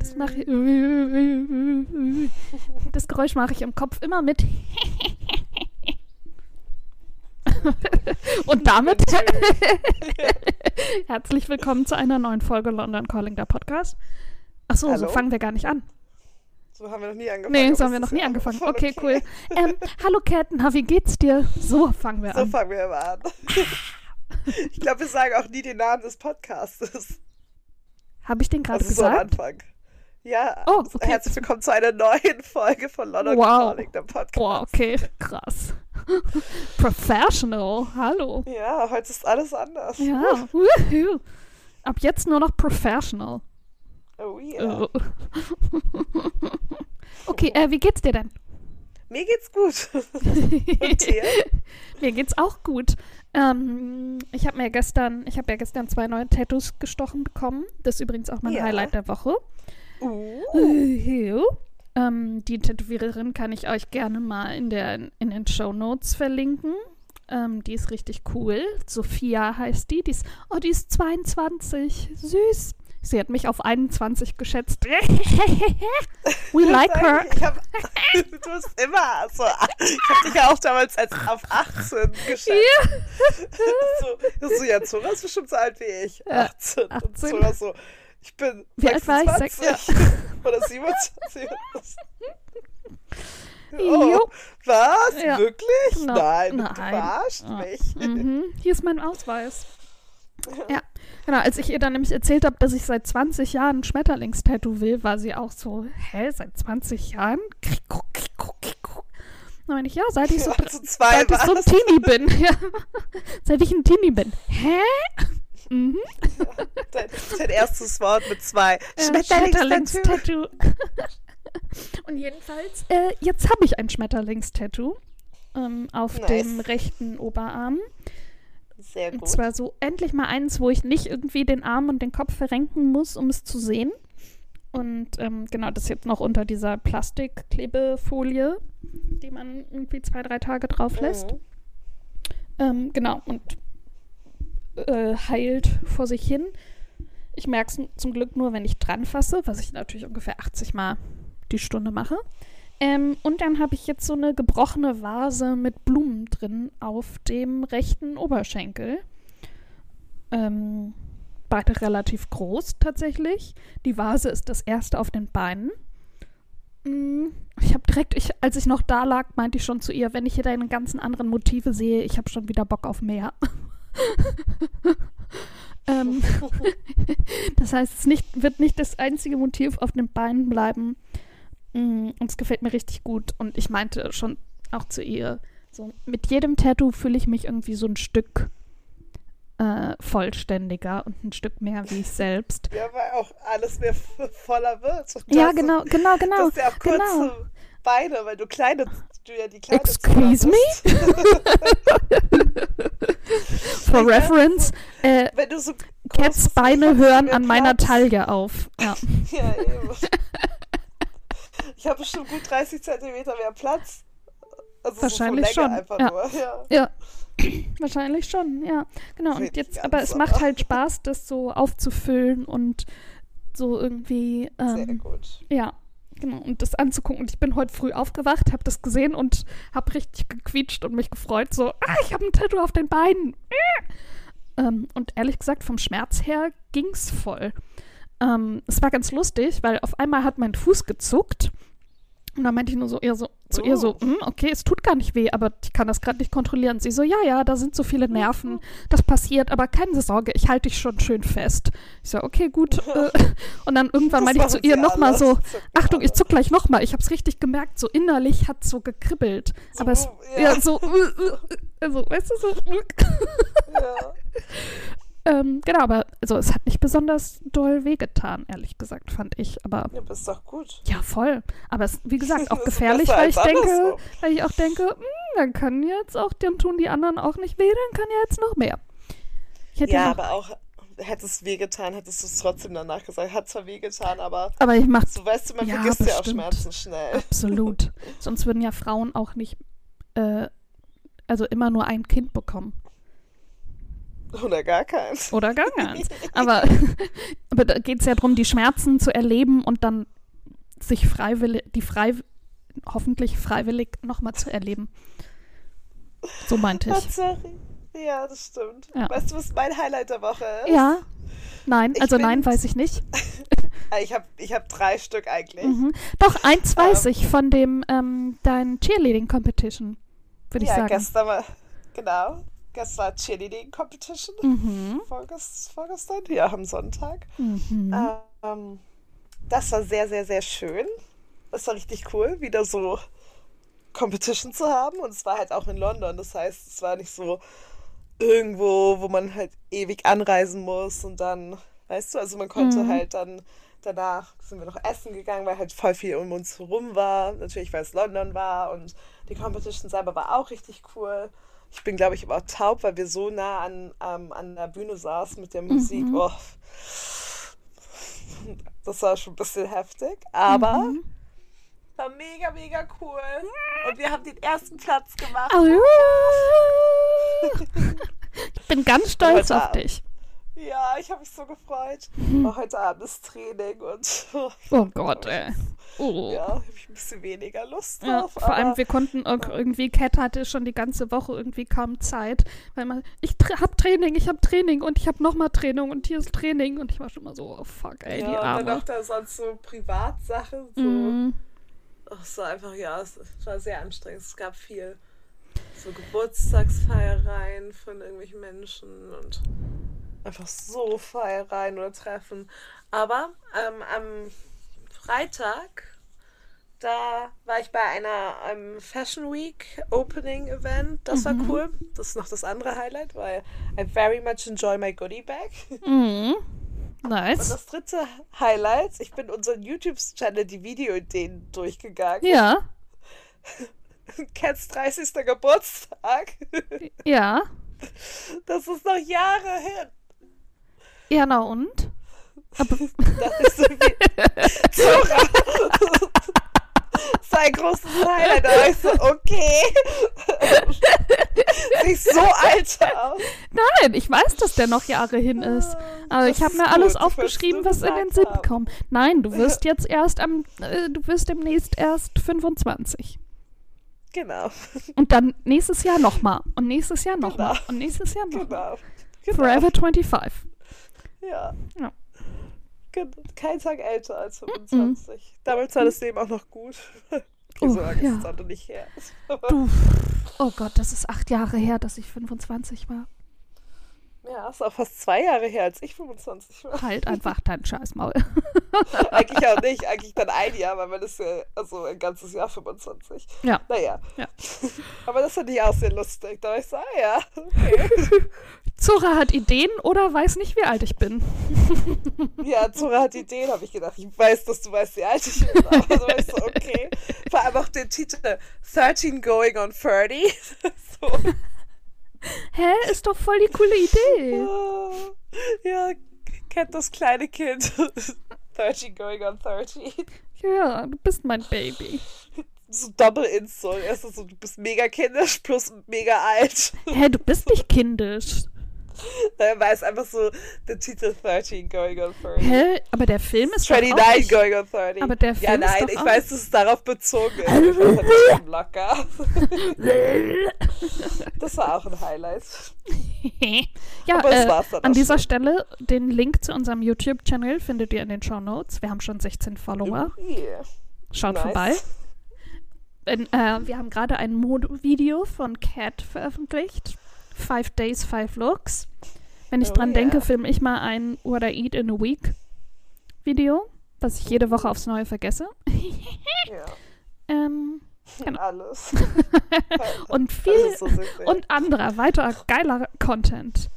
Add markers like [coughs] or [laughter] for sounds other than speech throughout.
Das mache ich. Das Geräusch mache ich im Kopf immer mit. Und damit herzlich willkommen zu einer neuen Folge London Calling, der Podcast. Achso, so fangen wir gar nicht an. So haben wir noch nie angefangen. Nee, so haben wir noch nie angefangen. voll Okay, cool. Ähm, hallo Cat, na, wie geht's dir? So fangen wir So an. fangen wir immer an. [laughs] Ich glaube, wir sagen auch nie den Namen des Podcasts. Habe ich den gerade Also so am gesagt? Anfang. Ja, Oh, okay. herzlich willkommen zu einer neuen Folge von London Wow. Calling, der Podcast. Boah, okay, krass. Professional, hallo. Ja, heute ist alles anders. Ja. Ab jetzt nur noch professional. Oh yeah. Okay, äh, wie geht's dir denn? Mir geht's gut. [laughs] Und dir? Mir geht's auch gut. Ähm, ich habe mir gestern, ich habe ja gestern zwei neue Tattoos gestochen bekommen. Das ist übrigens auch mein Ja. Highlight der Woche. Uh. Uh, ähm, die Tätowiererin kann ich euch gerne mal in, der, in den Show Notes verlinken. Ähm, die ist richtig cool. Sophia heißt die. Die ist, oh, die ist 22. Süß. Sie hat mich auf 21 geschätzt. [laughs] We like her. Ich hab, [laughs] du bist immer so. Ich hab dich ja auch damals als auf 18 geschätzt. So, so, ja, Zora ist bestimmt so alt wie ich. Ja, 18. Und 18. Zora so, ich bin Wie alt war ich? Sechs- 26. [laughs] Oder 27. Jo. Oh, was? Ja. Wirklich? No. Nein, du Nein. verarscht Ah. mich. Mhm. Hier ist mein Ausweis. Ja, genau. Als ich ihr dann nämlich erzählt habe, dass ich seit 20 Jahren ein Schmetterlingstattoo will, war sie auch so, hä, seit 20 Jahren? Kriko, kriko, kriko. Dann meine ich, ja, seit ich so, zwei seit ich so ein. Teenie bin. [laughs] Ja. Seit ich ein Teenie bin. Hä? [laughs] Mhm. [laughs] Dein, dein erstes Wort mit zwei. Äh, Schmetterlingstattoo. Schmetterlingstattoo. Und jedenfalls, äh, jetzt habe ich ein Schmetterlingstattoo ähm, auf Nice. dem rechten Oberarm. Sehr Und gut. zwar so endlich mal eins, wo ich nicht irgendwie den Arm und den Kopf verrenken muss, um es zu sehen. Und ähm, genau, das jetzt noch unter dieser Plastikklebefolie, die man irgendwie zwei, drei Tage drauf lässt. Mhm. Ähm, genau, und äh, heilt vor sich hin. Ich merke es zum Glück nur, wenn ich dran fasse, was ich natürlich ungefähr 80 Mal die Stunde mache. Ähm, und dann habe ich jetzt so eine gebrochene Vase mit Blumen drin auf dem rechten Oberschenkel. Ähm, beide relativ groß tatsächlich. Die Vase ist das erste auf den Beinen. Mm, Ich habe direkt, ich, als ich noch da lag, meinte ich schon zu ihr, wenn ich hier deine ganzen anderen Motive sehe, ich habe schon wieder Bock auf mehr. [laughs] ähm, [laughs] das heißt, es nicht, wird nicht das einzige Motiv auf den Beinen bleiben. Mm, Und es gefällt mir richtig gut. Und ich meinte schon auch zu ihr, so mit jedem Tattoo fühle ich mich irgendwie so ein Stück äh, vollständiger und ein Stück mehr wie ich selbst. [laughs] Ja, weil auch alles mehr voller wird. Ja, genau, genau, Du genau. hast ja auch kurze genau. Beine, weil du kleine, du ja die kleine Excuse bist. [laughs] [laughs] For reference, äh, Wenn du so Cats Beine du hören an meiner. Taille auf. Ja. Ja, eben. Ich habe bestimmt gut 30 Zentimeter mehr Platz. Also Wahrscheinlich so schon, ja. nur. Ja. Ja, [clears throat] wahrscheinlich schon, ja. Genau, und jetzt, aber es macht halt [laughs] Spaß, das so aufzufüllen und so irgendwie, Sehr ähm, gut. ja, genau, und das anzugucken. Und ich bin heute früh aufgewacht, habe das gesehen und habe richtig gequietscht und mich gefreut, so, ah, ich habe ein Tattoo auf den Beinen. Äh. Ähm, und ehrlich gesagt, vom Schmerz her ging's voll. Ähm, es war ganz lustig, weil auf einmal hat mein Fuß gezuckt. Und dann meinte ich nur so, eher so zu ihr so, Oh. "Hm, okay, es tut gar nicht weh, aber ich kann das gerade nicht kontrollieren. Sie so, ja, ja, da sind so viele Nerven, das passiert, aber keine Sorge, ich halte dich schon schön fest. Ich so, okay, gut. [laughs] Äh, und dann irgendwann meinte ich zu ihr nochmal so, Achtung, ich zuck gleich nochmal. Ich hab's richtig gemerkt, so innerlich hat so gekribbelt. So, aber es, ja. ja, so, äh, äh, also, weißt du, so, Ja. [laughs] ähm, genau, aber also es hat nicht besonders doll wehgetan, ehrlich gesagt, fand ich. Aber ja, bist doch gut. ja, voll. Aber es, wie gesagt, [laughs] auch Ist gefährlich, weil ich denke, andersrum. weil ich auch denke, hm, dann können jetzt auch, dann tun die anderen auch nicht weh, dann kann ja jetzt noch mehr. Hätte Ja, noch, aber auch, hätte es wehgetan, hättest du es trotzdem danach gesagt. Hat zwar wehgetan, aber aber ich mach so weißt du, man Ja, vergisst ja auch bestimmt. Schmerzen schnell. absolut. [laughs] Sonst würden ja Frauen auch nicht äh, also immer nur ein Kind bekommen. Oder gar keins. Oder gar keins. [laughs] Aber, [laughs] aber da geht es ja darum, die Schmerzen zu erleben und dann sich freiwillig, die frei, hoffentlich freiwillig nochmal zu erleben. So meinte ich. Ja, das stimmt. Ja. Weißt du, was mein Highlight der Woche ist? Ja. Nein, Ich also bin- nein, weiß ich nicht. Äh, [laughs] Ich habe ich hab drei Stück eigentlich. Mhm. Doch, eins weiß Ähm. ich von dem, ähm, dein Cheerleading Competition, würde ich ja, sagen. gestern war, genau, gestern war Cheerleading Competition. Mhm. Vorgest, vorgestern, ja, am Sonntag. Mhm. Ähm, das war sehr, sehr, sehr schön. Das war richtig cool, wieder so Competition zu haben. Und es war halt auch in London. Das heißt, es war nicht so irgendwo, wo man halt ewig anreisen muss und dann, weißt du, also man konnte Mhm. halt dann danach sind wir noch essen gegangen, weil halt voll viel um uns herum war. Natürlich, weil es London war und die Competition selber war auch richtig cool. Ich bin, glaube ich, aber taub, weil wir so nah an, ähm, an der Bühne saßen mit der Musik. Mhm. Oh. Das war schon ein bisschen heftig, aber Mhm. war mega, mega cool. Und wir haben den ersten Platz gemacht. Au. [laughs] Ich bin ganz stolz auf dich. Ja, ich habe mich so gefreut. Oh, heute Abend ist Training und Oh Gott, ey. Oh. ja, habe ich ein bisschen weniger Lust Ja, drauf. vor allem, wir konnten auch irgendwie, Cat hatte schon die ganze Woche irgendwie kaum Zeit, weil man, ich tra hab Training, ich hab Training und ich hab nochmal Training und hier ist Training und ich war schon mal so, oh fuck, ey, ja, die und dann Arme. auch da sonst so Privatsachen. So. Mhm. Ach, es war einfach, ja, es war sehr anstrengend. Es gab viel so Geburtstagsfeiereien von irgendwelchen Menschen und einfach so Feiereien oder Treffen. Aber ähm, am Freitag, da war ich bei einer ähm, Fashion Week Opening Event. Das war cool. Das ist noch das andere Highlight, weil I very much enjoy my goodie bag. Mhm. Und Nice. das dritte Highlight, ich bin unseren YouTube-Channel die Videoideen durchgegangen. Ja, [laughs] Cats 30. Geburtstag. ja. Das ist noch Jahre hin. Ja, na und? Aber, Das ist so wie Zora. Sein großes Highlight. Da ich so, okay. Sieht so alt aus. nein, ich weiß, dass der noch Jahre hin ist. Aber Das ich habe mir alles gut. Ich aufgeschrieben, was in den Sinn haben. kommt. Nein, du [laughs] wirst jetzt erst am, äh, du wirst demnächst erst 25. Genau. Und dann nächstes Jahr nochmal. Und nächstes Jahr nochmal. Genau. Und nächstes Jahr nochmal. Genau. genau. Forever 25. Ja. Ja. Kein Tag älter als Mm, 25. Damals war das Leben auch noch gut. [laughs] Oh, so lange ja. ist es nicht her. Du. [laughs] Oh Gott, das ist acht Jahre her, dass ich 25 war. Ja, ist auch fast zwei Jahre her, als ich 25 war. Halt [laughs] einfach dein Scheißmaul. Eigentlich auch nicht, eigentlich dann ein Jahr, weil man ist ja also ein ganzes Jahr 25. Ja. Naja. Ja. Aber das fand ich auch sehr lustig. Da war ich so, ah ja, okay. Zora hat Ideen oder weiß nicht, wie alt ich bin. [laughs] [laughs] Ja, Zora hat Ideen, habe ich gedacht. Ich weiß, dass du weißt, wie alt ich bin. Aber so war ich so, okay. Vor allem auch den Titel 13 Going on 30. [laughs] so. Hä? Ist doch voll die coole Idee. Ja, kennt das kleine Kind. 13 Going on 30. Ja, du bist mein Baby. So Double Insult. Erstens so, du bist mega kindisch plus mega alt. Hä, du bist nicht kindisch. [laughs] War es einfach so der Titel 13 Going on 30. Hä? Aber der Film ist doch auch 29 going on 30. Aber der ja, Film ist nein, doch ich weiß, dass es darauf bezogen ist. [laughs] Das locker. [laughs] Das war auch ein Highlight. ja, Aber das äh, war's dann an dieser schon. Stelle den Link zu unserem YouTube-Channel findet ihr in den Show Notes. Wir haben schon 16 Follower. Yeah. Schaut Nice. vorbei. In, äh, wir haben gerade ein Mod-Video von Cat veröffentlicht. Five Days, Five Looks. Wenn ich Oh dran yeah. denke, filme ich mal ein What I Eat in a Week Video, was ich jede Woche aufs Neue vergesse. Ja. [laughs] Ähm, Genau. [laughs] Alles. [laughs] und viel so und anderer, weiterer geiler Content.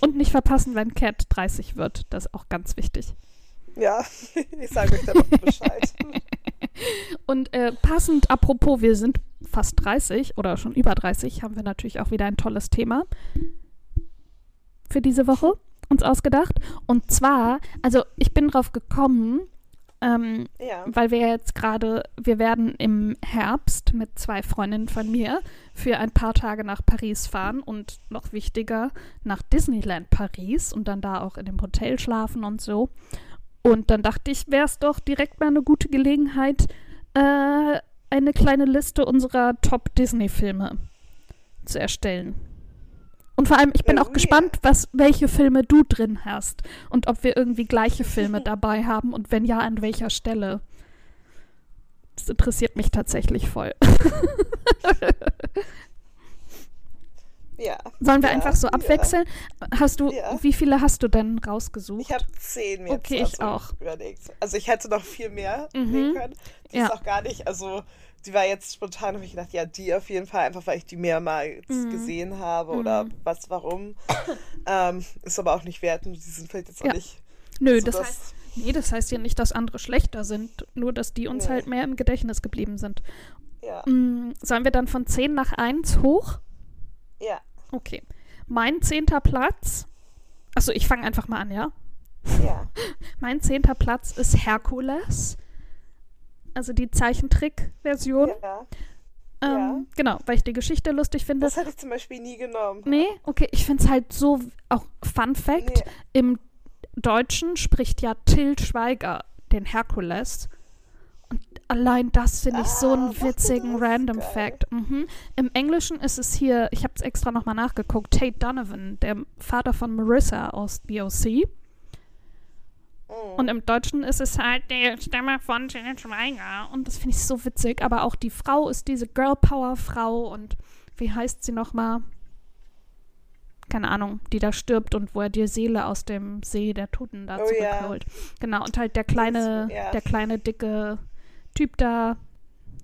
Und nicht verpassen, wenn Cat 30 wird. Das ist auch ganz wichtig. Ja, ich sage euch dann noch Bescheid. Und äh, passend, apropos, wir sind fast 30 oder schon über 30, haben wir natürlich auch wieder ein tolles Thema für diese Woche uns ausgedacht. Und zwar, also ich bin drauf gekommen, Ähm, Ja. weil wir jetzt gerade, wir werden im Herbst mit zwei Freundinnen von mir für ein paar Tage nach Paris fahren und noch wichtiger nach Disneyland Paris und dann da auch in dem Hotel schlafen und so. Und dann dachte ich, wäre es doch direkt mal eine gute Gelegenheit, äh, eine kleine Liste unserer Top-Disney-Filme zu erstellen. Und vor allem, ich bin Oh, auch gespannt, was, welche Filme du drin hast und ob wir irgendwie gleiche Filme [laughs] dabei haben und wenn ja, an welcher Stelle. Das interessiert mich tatsächlich voll. [laughs] Ja. Sollen wir Ja, einfach so ja. abwechseln? Hast du, Ja. wie viele hast du denn rausgesucht? Ich habe zehn jetzt Okay, ich also auch. überlegt. Also ich hätte noch viel mehr Mhm. nehmen können. Die Ja. ist auch gar nicht, also die war jetzt spontan, habe ich gedacht, ja, die auf jeden Fall, einfach weil ich die mehrmals Mhm. gesehen habe oder Mhm. was, warum. ähm, ist aber auch nicht wert und die sind vielleicht jetzt auch Ja. nicht Nö, so das das- heißt, nee, das heißt ja nicht, dass andere schlechter sind, nur dass die uns Nee. halt mehr im Gedächtnis geblieben sind. Ja, Mm, sollen wir dann von 10 nach 1 hoch? ja, Okay. Mein zehnter Platz. Achso, ich fange einfach mal an, ja? ja. [laughs] Mein zehnter Platz ist Herkules. Also die Zeichentrick-Version. ja. ähm, ja. Genau, weil ich die Geschichte lustig finde. Das hätte ich zum Beispiel nie genommen. Nee, okay, ich finde es halt so, auch Fun Fact, Nee. im Deutschen spricht ja Till Schweiger den Herkules. Allein das finde ich so Ah, einen er witzigen? Random. Fact. Mhm. Im Englischen ist es hier, ich habe es extra nochmal nachgeguckt, Tate Donovan, der Vater von Marissa aus BOC. Mhm. Und im Deutschen ist es halt die Stimme von Till Schweiger. Und das finde ich so witzig. Aber auch die Frau ist diese Girl Power Frau. Und wie heißt sie nochmal? Keine Ahnung, die da stirbt und wo er die Seele aus dem See der Toten da Oh zurückholt. Genau, und halt der kleine, ja. der kleine, dicke Typ da,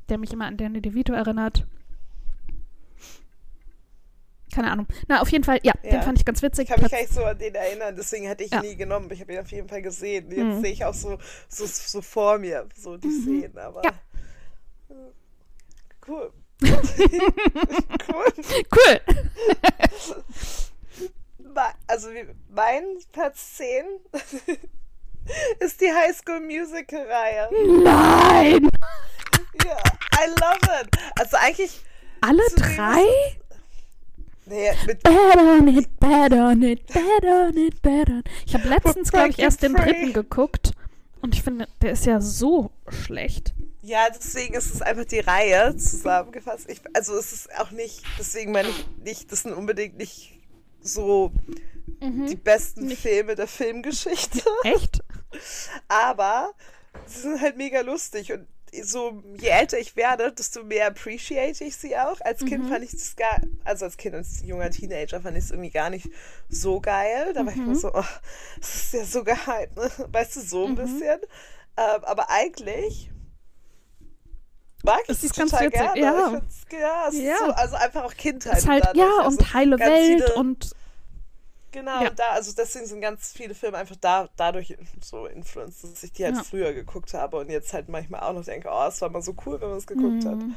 der mich immer an Danny DeVito erinnert. Keine Ahnung. Na, auf jeden Fall, ja, den Ja. fand ich ganz witzig. Ich kann mich gar nicht so an den erinnern, deswegen hätte ich ihn Ja. nie genommen. Ich habe ihn auf jeden Fall gesehen. Jetzt Mhm. sehe ich auch so, so, so vor mir, so die Szenen, aber. Ja. [laughs] Cool. cool. [laughs] Cool. Ma- Also mein Platz 10 [laughs] ist die High School Musical Reihe. Nein! Ja, I love it. Also eigentlich, Alle drei? nee, mit Bad on it, bad on it, bad on it, bad on Ich habe letztens, glaube ich, erst den dritten geguckt. Und ich finde, der ist ja so schlecht. Ja, deswegen ist es einfach die Reihe zusammengefasst. Ich, also es ist auch nicht, deswegen meine ich nicht, das sind unbedingt nicht so die besten Filme der Filmgeschichte. [laughs] Echt? Aber sie sind halt mega lustig und so je älter ich werde, desto mehr appreciate ich sie auch. Als Mhm. Kind fand ich das gar, also als Kind, als junger Teenager fand ich es irgendwie gar nicht so geil. Da war ich Mhm. immer so, oh, das ist ja so geil, ne? weißt du, so ein Mhm. bisschen. Ähm, aber eigentlich mag ich Es sie ist ganz total witzig, gerne. ja. Ich ja, Ja. So, also einfach auch Kindheit. ist halt, ja, also und heile Welt viele, und Genau, Ja. und da, also deswegen sind ganz viele Filme einfach da, dadurch so influenced, dass ich die halt Ja. früher geguckt habe und jetzt halt manchmal auch noch denke, oh, es war mal so cool, wenn man es geguckt hat. Mhm.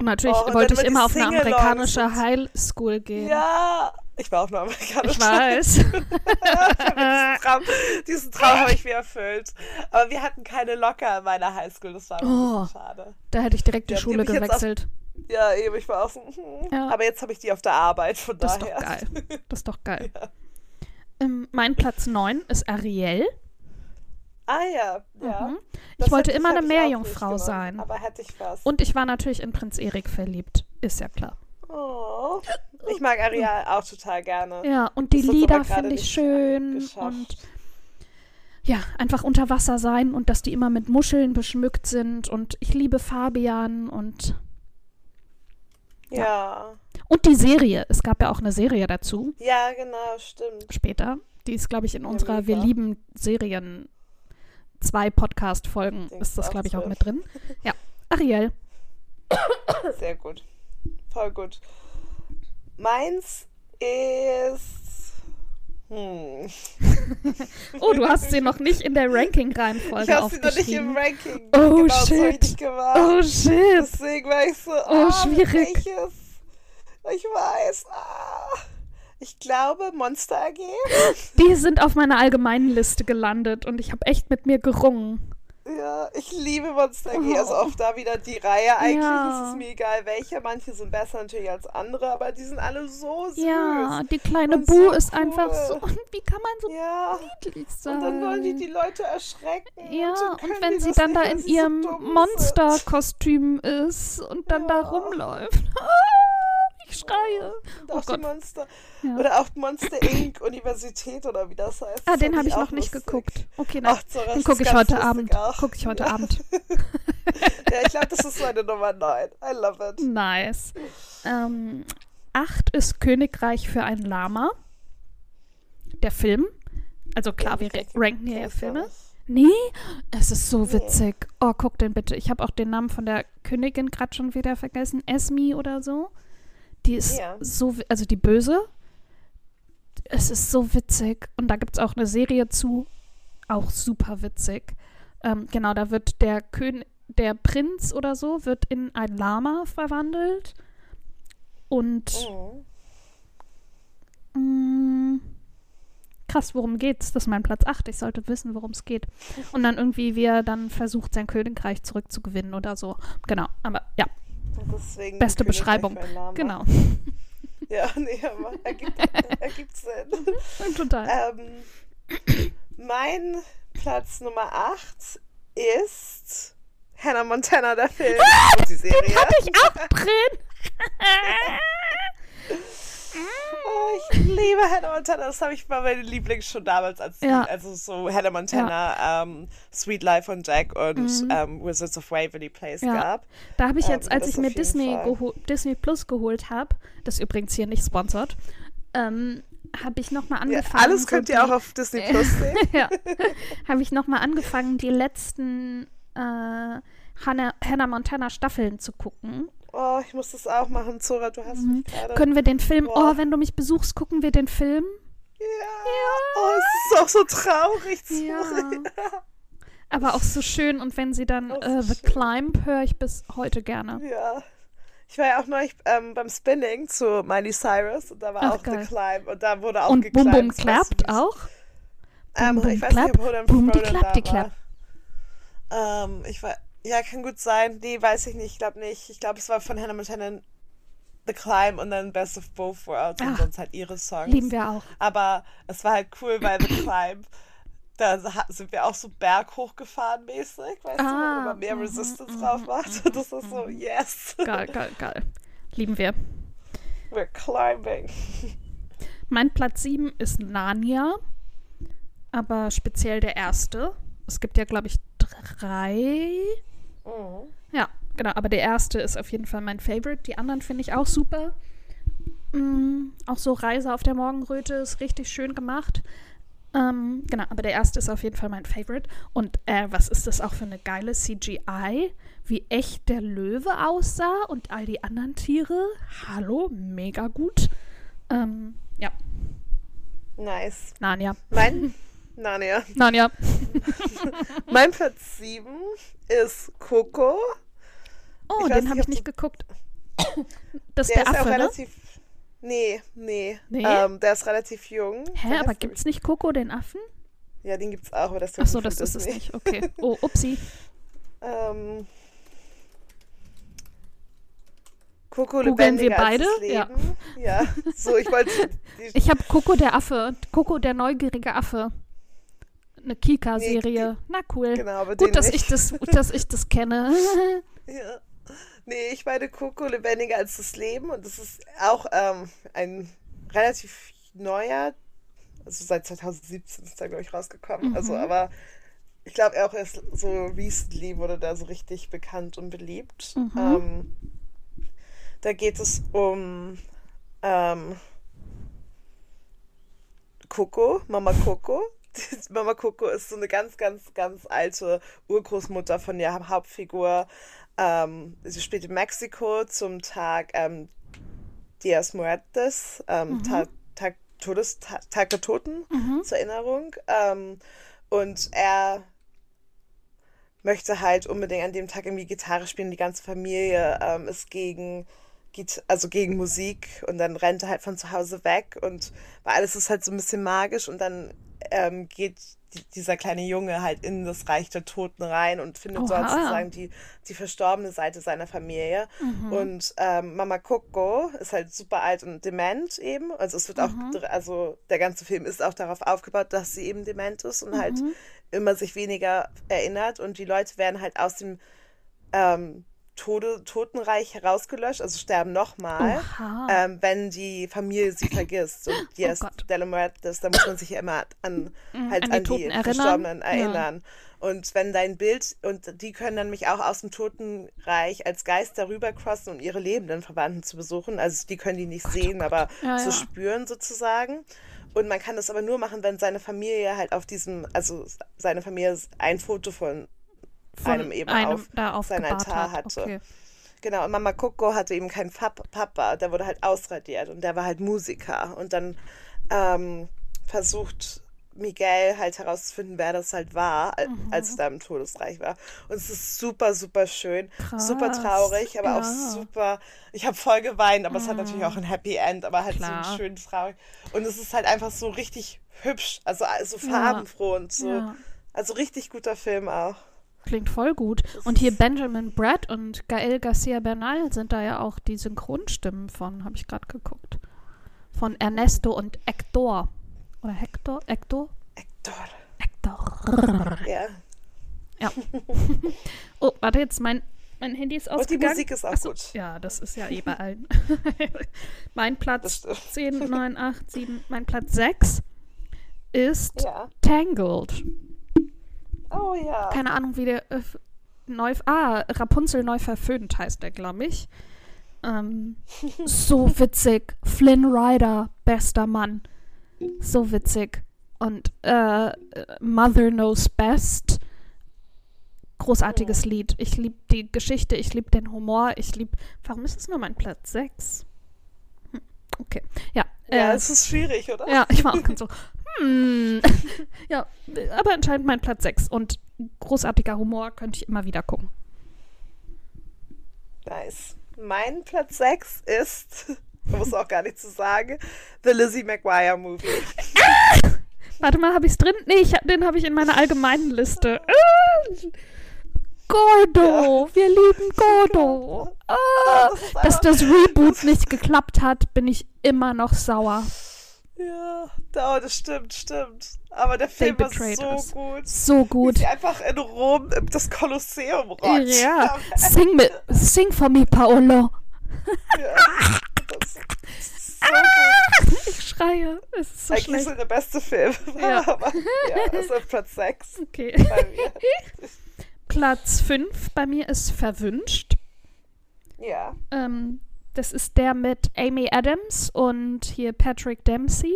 Und natürlich Oh, und wollte ich immer auf eine amerikanische Highschool gehen. Ja, ich war auch nur amerikanisch. Ich weiß. [laughs] diesen Traum, diesen Traum habe ich mir erfüllt. Aber wir hatten keine Locker in meiner Highschool, das war Oh. schade. da hätte ich direkt die Ja, Schule ich jetzt auf- gewechselt. Ja, eben, ich war auch so, hm. Ja. aber jetzt habe ich die auf der Arbeit, von Das ist daher. doch geil. [laughs] Das ist doch geil. Ähm, mein Platz 9 ist Ariel. Ah ja, ja. Mhm. Ich wollte hätte immer eine ich Meerjungfrau sein. Aber hätte ich fast. Und ich war natürlich in Prinz Erik verliebt. Ist ja klar. Oh. Ich mag Ariel auch total gerne. Ja, und die Das Lieder finde ich schön. Und ja, einfach unter Wasser sein und dass die immer mit Muscheln beschmückt sind. Und ich liebe Fabian und. Ja. Und die Serie. Es gab ja auch eine Serie dazu Ja, genau, stimmt. später. Die ist, glaube ich, in unserer mega. Wir lieben Serien zwei Podcast-Folgen ist das, glaube ich, auch mit drin. Ja, Ariel. Sehr gut. Voll gut. Meins ist. Hm. Oh, du hast sie noch nicht in der [laughs] Ranking-Reihenfolge Ich habe sie noch nicht im Ranking. Oh, genau, shit. Oh, shit. Deswegen war ich so. Oh, ah, schwierig. Welches? Ich weiß. Ah. Ich glaube, Monster AG. Die sind auf meiner allgemeinen Liste gelandet und ich habe echt mit mir gerungen. Ja, ich liebe Monster AG. Also auch da wieder die Reihe. Eigentlich Ja. ist es mir egal, welche. Manche sind besser natürlich als andere, aber die sind alle so süß. Ja, die kleine Und Bu so ist einfach cool. so. Und [laughs] wie kann man so Ja. niedlich sein? Und dann wollen die die Leute erschrecken. Ja, und können wenn sie dann nicht, da in ihrem so. Monsterkostüm ist und dann da Ja. rumläuft. [laughs] Ich schreie. Und Oh auch Gott. Monster. Ja. Oder auch Monster Inc. Universität oder wie das heißt. Ah, Das den fand habe ich noch nicht lustig. geguckt. Okay, nein. Ach, Zora, Den gucke ich ganz heute Abend. Gucke ich heute ja. Abend. [laughs] Ja, ich glaube, das ist meine Nummer 9. I love it. Nice. Ähm, acht ist Königreich für ein Lama. Der Film. Also klar, wir ranken hier ja ich Filme. nicht. Nee, es ist so Nee. witzig. Oh, guck den bitte. Ich habe auch den Namen von der Königin gerade schon wieder vergessen. Esmi oder so. Die ist Ja. so, also die Böse. Es ist so witzig. Und da gibt es auch eine Serie zu. Auch super witzig. Ähm, genau, da wird der Kön der Prinz oder so wird in ein Lama verwandelt. Und Mhm. Mm, krass, worum geht's? Das ist mein Platz 8. Ich sollte wissen, worum es geht. Und dann irgendwie, wie er dann versucht, sein Königreich zurückzugewinnen oder so. Genau, aber ja, Beste Beschreibung. genau. [laughs] Ja, nee, aber ergibt, ergibt Sinn. [laughs] Total. Ähm, mein Platz Nummer 8 ist Hannah Montana, der Film und die Serie. Hatte ich auch drin. [laughs] Oh, ich liebe Hannah Montana. Das habe ich bei meinen Lieblings schon damals als Ja. also so Hannah Montana, ähm, Sweet Life von Jack und Mhm. ähm, Wizards of Waverly Place Ja. gab. Da habe ich jetzt, Ähm, als das ich mir Disney, Disney Plus geholt habe, das übrigens hier nicht sponsert, ähm, habe ich nochmal Ja, angefangen. alles so könnt die, ihr auch auf Disney Plus [laughs] sehen. ja, habe ich nochmal angefangen, die letzten äh, Hannah, Hannah Montana Staffeln zu gucken. Oh, ich muss das auch machen, Zora, du hast Mhm. mich gerade. Können wir den Film, Boah. oh, wenn du mich besuchst, gucken wir den Film? Ja. Oh, es ist auch so traurig, Zora. Ja. [laughs] Aber auch so schön und wenn sie dann Auch so äh, The schön. Climb höre ich bis heute gerne. Ja. Ich war ja auch neulich ähm, beim Spinning zu Miley Cyrus und da war Ach, auch geil. The Climb und da wurde auch Und Bum. Bum klappt auch. Ähm, Bum Bum ich weiß Clap. nicht, ob Rodan Bum, die da die war. Ähm, ich war, ja, kann gut sein. Nee, weiß ich nicht. Ich glaube nicht. Ich glaube, es war von Hannah Montana The Climb und dann Best of Both Worlds und Ach, sonst halt ihre Songs. Lieben wir auch. Aber es war halt cool, weil The Climb, da sind wir auch so berghoch gefahren mäßig, weißt du, Ah, wo man mehr mhm, Resistance mhm, drauf macht. Und [laughs] das ist so, yes, Geil, geil, geil. Lieben wir. we're climbing. Mein Platz 7 ist Narnia, aber speziell der erste. Es gibt ja, glaube ich, drei. Mhm. Ja, genau, aber der erste ist auf jeden Fall mein Favorite. Die anderen finde ich auch super. Mm, auch so Reise auf der Morgenröte ist richtig schön gemacht. Ähm, genau, aber der erste ist auf jeden Fall mein Favorite. Und äh, was ist das auch für eine geile CGI? Wie echt der Löwe aussah und all die anderen Tiere. Hallo, mega gut. Ähm, ja, Nice. Narnia. Mein, Narnia. Narnia. [laughs] Mein Platz 7 ist Coco. Oh, den habe ich nicht geguckt. Das ist Der der, ist ja Affe, ne? relativ. Nee, nee. Nee? Ähm, der ist relativ jung. Hä, aber heißt, gibt's nicht Coco, den Affen? Ja, den gibt's auch, aber das Ach so, das ist es nicht. Okay. [laughs] Oh, upsi. Ähm, Coco Googeln wir beide? Ja. Ja. So, ich wollte. [laughs] Ich habe Coco der Affe. Coco der neugierige Affe. Eine Kika-Serie. Na cool. genau, Gut, dass nicht. ich das, dass ich das kenne. [laughs] Ja. Nee, ich meine Coco lebendiger als das Leben und das ist auch ähm, ein relativ neuer, also seit 2017 ist der, glaube ich, rausgekommen. Also, Mhm. aber ich glaube auch erst so recently wurde da so richtig bekannt und beliebt. Mhm. Ähm, da geht es um ähm, Coco, Mama Coco. [laughs] Mama Coco ist so eine ganz, ganz, ganz alte Urgroßmutter von der Hauptfigur. Ähm, sie spielt in Mexiko zum Tag ähm, Dias Muertes, ähm, Mhm. Tag, Tag, Todes, Tag, Tag der Toten Mhm. zur Erinnerung. Ähm, und er möchte halt unbedingt an dem Tag irgendwie Gitarre spielen. Die ganze Familie ähm, ist gegen, also gegen Musik und dann rennt er halt von zu Hause weg und weil alles ist halt so ein bisschen magisch und dann ähm, geht die, dieser kleine Junge halt in das Reich der Toten rein und findet Oha. dort sozusagen die, die verstorbene Seite seiner Familie. Und ähm, Mama Coco ist halt super alt und dement eben. Also es wird auch, also der ganze Film ist auch darauf aufgebaut, dass sie eben dement ist und halt immer sich weniger erinnert. Und die Leute werden halt aus dem ähm, Tode, Totenreich herausgelöscht, also sterben nochmal, ähm, wenn die Familie sie vergisst. Und Oh Gott. de la Muertes, da muss man sich ja immer an, halt an die an die, Toten erinnern. Verstorbenen Ja. erinnern. Und wenn dein Bild, und die können dann nämlich auch aus dem Totenreich als Geist darüber crossen, um ihre lebenden Verwandten zu besuchen. Also die können die nicht sehen, aber Ja, so ja. spüren sozusagen. Und man kann das aber nur machen, wenn seine Familie halt auf diesem, also seine Familie ein Foto von Von einem eben einem auf da sein Altar hat. hatte. Okay. Genau, und Mama Coco hatte eben keinen Pap Papa, der wurde halt ausradiert und der war halt Musiker. Und dann ähm, versucht Miguel halt herauszufinden, wer das halt war, Mhm. als er da im Todesreich war. Und es ist super, super schön, super Krass, traurig, aber ja. auch super. Ich habe voll geweint, aber es hat natürlich auch ein Happy End, aber halt so Klar. ein schön traurig. Und es ist halt einfach so richtig hübsch, also so farbenfroh und so. Ja. Also richtig guter Film auch. Klingt voll gut. Und hier Benjamin Brett und Gael Garcia Bernal sind da ja auch die Synchronstimmen von, habe ich gerade geguckt. Von Ernesto und Hector. Oder Hector? Hector? Hector. Hector. [laughs] Ja. Ja. [laughs] oh, warte, jetzt mein, mein Handy ist Und die ausgegangen. Musik ist auch Ach so, gut. Ja, das ist ja eh bei allen. [laughs] mein Platz stimmt. 10, 9, 8, 7, mein Platz 6 ist Ja. Tangled. Oh ja. Keine Ahnung, wie der äh, neu. Ah, Rapunzel neu verföhnt heißt der, glaube ich. Ähm, [laughs] so witzig. Flynn Rider, bester Mann. So witzig. Und äh, Mother Knows Best. Großartiges Lied. Ich liebe die Geschichte, ich liebe den Humor, ich liebe. Warum ist es nur mein Platz 6? Hm, okay. Ja. Ja, äh, es ist schwierig, oder? ja, ich war auch ganz so, [laughs] hm. [laughs] ja, aber anscheinend mein Platz 6. Und großartiger Humor könnte ich immer wieder gucken. Nice. Mein Platz 6 ist, man [laughs] muss auch gar nicht zu sagen, The Lizzie McGuire Movie. Warte mal, habe ich es drin? Nee, ich, den habe ich in meiner allgemeinen Liste. Ah, Gordo, wir lieben Gordo. Ah, Das dass das Reboot nicht geklappt hat, bin ich immer noch sauer. Ja, oh, das stimmt, stimmt. Aber der Film war so us. gut. So Wie gut. sie einfach in Rom das Kolosseum rockt. Ja, sing, mit, [laughs] sing for me, Paolo. Ja. Das ist so gut. Ich schreie. Es ist so Eigentlich schlecht. so der beste Film. [laughs] Ja. Aber ja, das ist Platz 6 Okay. [laughs] Platz 5 bei mir ist Verwünscht. Ja. Ähm, das ist der mit Amy Adams und hier Patrick Dempsey.